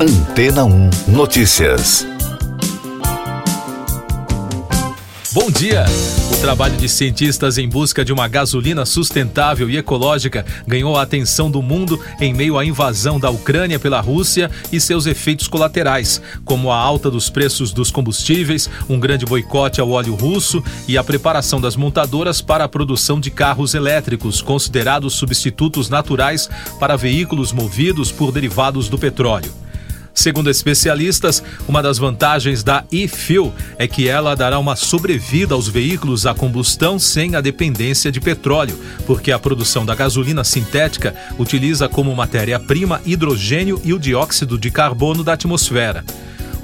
Antena 1 Notícias. Bom dia! O trabalho de cientistas em busca de uma gasolina sustentável e ecológica ganhou a atenção do mundo em meio à invasão da Ucrânia pela Rússia e seus efeitos colaterais, como a alta dos preços dos combustíveis, um grande boicote ao óleo russo e a preparação das montadoras para a produção de carros elétricos, considerados substitutos naturais para veículos movidos por derivados do petróleo. Segundo especialistas, uma das vantagens da e-fuel é que ela dará uma sobrevida aos veículos a combustão sem a dependência de petróleo, porque a produção da gasolina sintética utiliza como matéria-prima hidrogênio e o dióxido de carbono da atmosfera.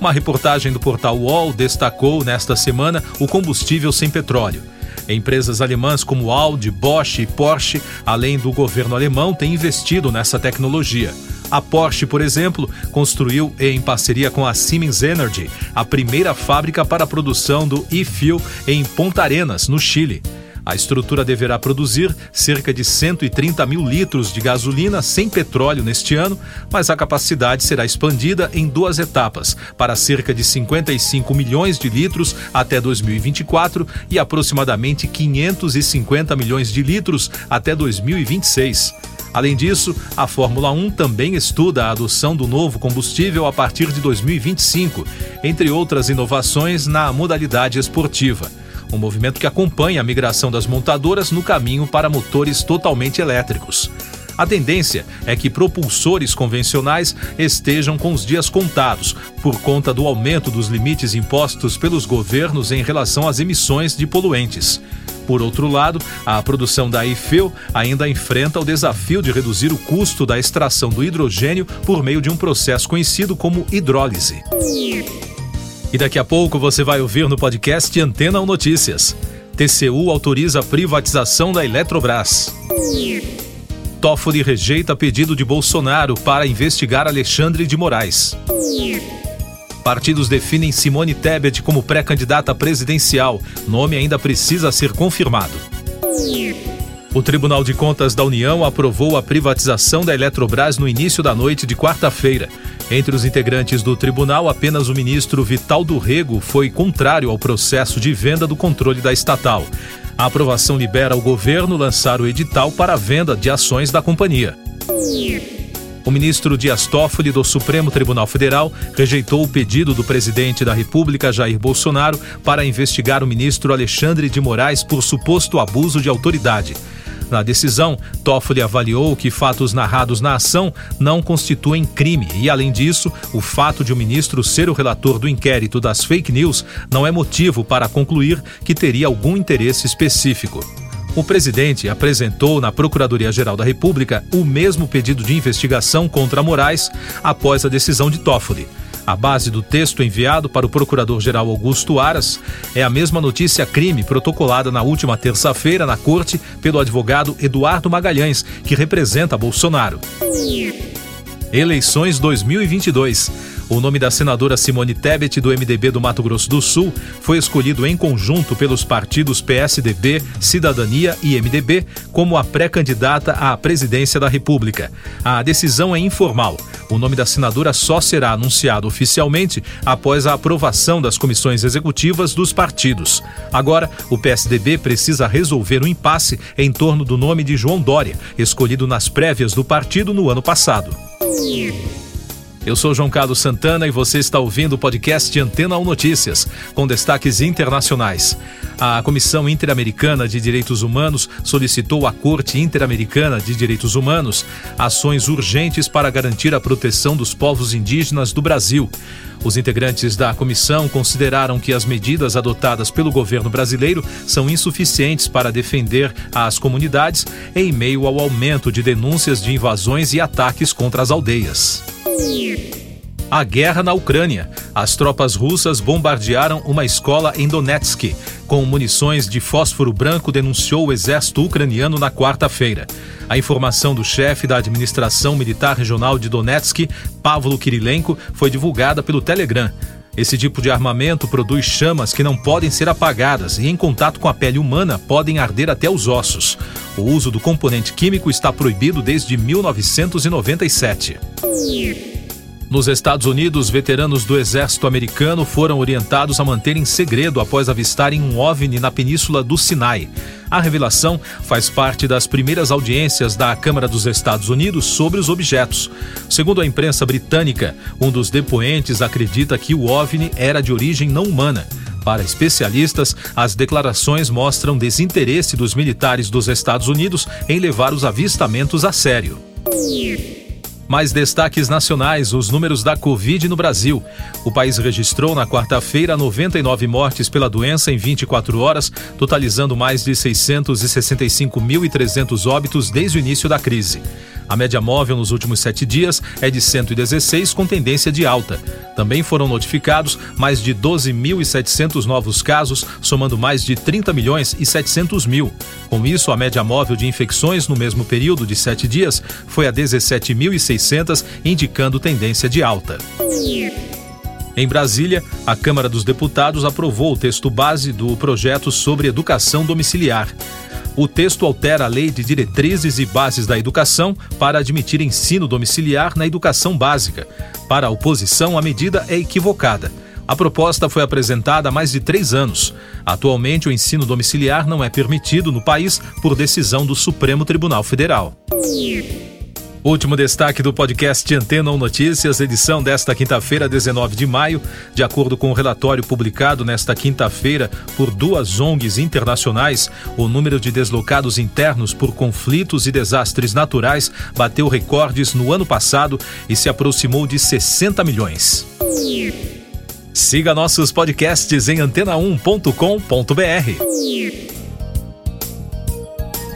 Uma reportagem do portal UOL destacou nesta semana o combustível sem petróleo. Empresas alemãs como Audi, Bosch e Porsche, além do governo alemão, têm investido nessa tecnologia. A Porsche, por exemplo, construiu em parceria com a Siemens Energy a primeira fábrica para a produção do e-fuel em Ponta Arenas, no Chile. A estrutura deverá produzir cerca de 130 mil litros de gasolina sem petróleo neste ano, mas a capacidade será expandida em duas etapas, para cerca de 55 milhões de litros até 2024 e aproximadamente 550 milhões de litros até 2026. Além disso, a Fórmula 1 também estuda a adoção do novo combustível a partir de 2025, entre outras inovações na modalidade esportiva. Um movimento que acompanha a migração das montadoras no caminho para motores totalmente elétricos. A tendência é que propulsores convencionais estejam com os dias contados, por conta do aumento dos limites impostos pelos governos em relação às emissões de poluentes. Por outro lado, a produção da IFEU ainda enfrenta o desafio de reduzir o custo da extração do hidrogênio por meio de um processo conhecido como hidrólise. E daqui a pouco você vai ouvir no podcast Antena 1 Notícias. TCU autoriza a privatização da Eletrobras. Toffoli rejeita pedido de Bolsonaro para investigar Alexandre de Moraes. Partidos definem Simone Tebet como pré-candidata presidencial. Nome ainda precisa ser confirmado. O Tribunal de Contas da União aprovou a privatização da Eletrobras no início da noite de quarta-feira. Entre os integrantes do tribunal, apenas o ministro Vital do Rego foi contrário ao processo de venda do controle da estatal. A aprovação libera o governo lançar o edital para a venda de ações da companhia. O ministro Dias Toffoli do Supremo Tribunal Federal rejeitou o pedido do presidente da República, Jair Bolsonaro, para investigar o ministro Alexandre de Moraes por suposto abuso de autoridade. Na decisão, Toffoli avaliou que fatos narrados na ação não constituem crime e, além disso, o fato de o ministro ser o relator do inquérito das fake news não é motivo para concluir que teria algum interesse específico. O presidente apresentou na Procuradoria-Geral da República o mesmo pedido de investigação contra Moraes após a decisão de Toffoli. A base do texto enviado para o Procurador-Geral Augusto Aras é a mesma notícia crime protocolada na última terça-feira na corte pelo advogado Eduardo Magalhães, que representa Bolsonaro. Eleições 2022. O nome da senadora Simone Tebet, do MDB do Mato Grosso do Sul, foi escolhido em conjunto pelos partidos PSDB, Cidadania e MDB como a pré-candidata à presidência da República. A decisão é informal. O nome da senadora só será anunciado oficialmente após a aprovação das comissões executivas dos partidos. Agora, o PSDB precisa resolver o um impasse em torno do nome de João Dória, escolhido nas prévias do partido no ano passado. Eu sou João Carlos Santana e você está ouvindo o podcast Antena 1 Notícias, com destaques internacionais. A Comissão Interamericana de Direitos Humanos solicitou à Corte Interamericana de Direitos Humanos ações urgentes para garantir a proteção dos povos indígenas do Brasil. Os integrantes da comissão consideraram que as medidas adotadas pelo governo brasileiro são insuficientes para defender as comunidades em meio ao aumento de denúncias de invasões e ataques contra as aldeias. A guerra na Ucrânia. As tropas russas bombardearam uma escola em Donetsk com munições de fósforo branco, denunciou o exército ucraniano na quarta-feira. A informação do chefe da administração militar regional de Donetsk, Pavlo Kirilenko, foi divulgada pelo Telegram. Esse tipo de armamento produz chamas que não podem ser apagadas e, em contato com a pele humana, podem arder até os ossos. O uso do componente químico está proibido desde 1997. Nos Estados Unidos, veteranos do exército americano foram orientados a manterem segredo após avistarem um OVNI na península do Sinai. A revelação faz parte das primeiras audiências da Câmara dos Estados Unidos sobre os objetos. Segundo a imprensa britânica, um dos depoentes acredita que o OVNI era de origem não humana. Para especialistas, as declarações mostram desinteresse dos militares dos Estados Unidos em levar os avistamentos a sério. Mais destaques nacionais: os números da Covid no Brasil. O país registrou na quarta-feira 99 mortes pela doença em 24 horas, totalizando mais de 665.300 óbitos desde o início da crise. A média móvel nos últimos sete dias é de 116, com tendência de alta. Também foram notificados mais de 12.700 novos casos, somando mais de 30 milhões e 700 mil. Com isso, a média móvel de infecções no mesmo período de sete dias foi a 17.600, indicando tendência de alta. Em Brasília, a Câmara dos Deputados aprovou o texto base do projeto sobre educação domiciliar. O texto altera a Lei de Diretrizes e Bases da Educação para admitir ensino domiciliar na educação básica. Para a oposição, a medida é equivocada. A proposta foi apresentada há mais de três anos. Atualmente, o ensino domiciliar não é permitido no país por decisão do Supremo Tribunal Federal. Último destaque do podcast Antena 1 Notícias, edição desta quinta-feira, 19 de maio. De acordo com o um relatório publicado nesta quinta-feira por duas ONGs internacionais, o número de deslocados internos por conflitos e desastres naturais bateu recordes no ano passado e se aproximou de 60 milhões. Siga nossos podcasts em antena1.com.br.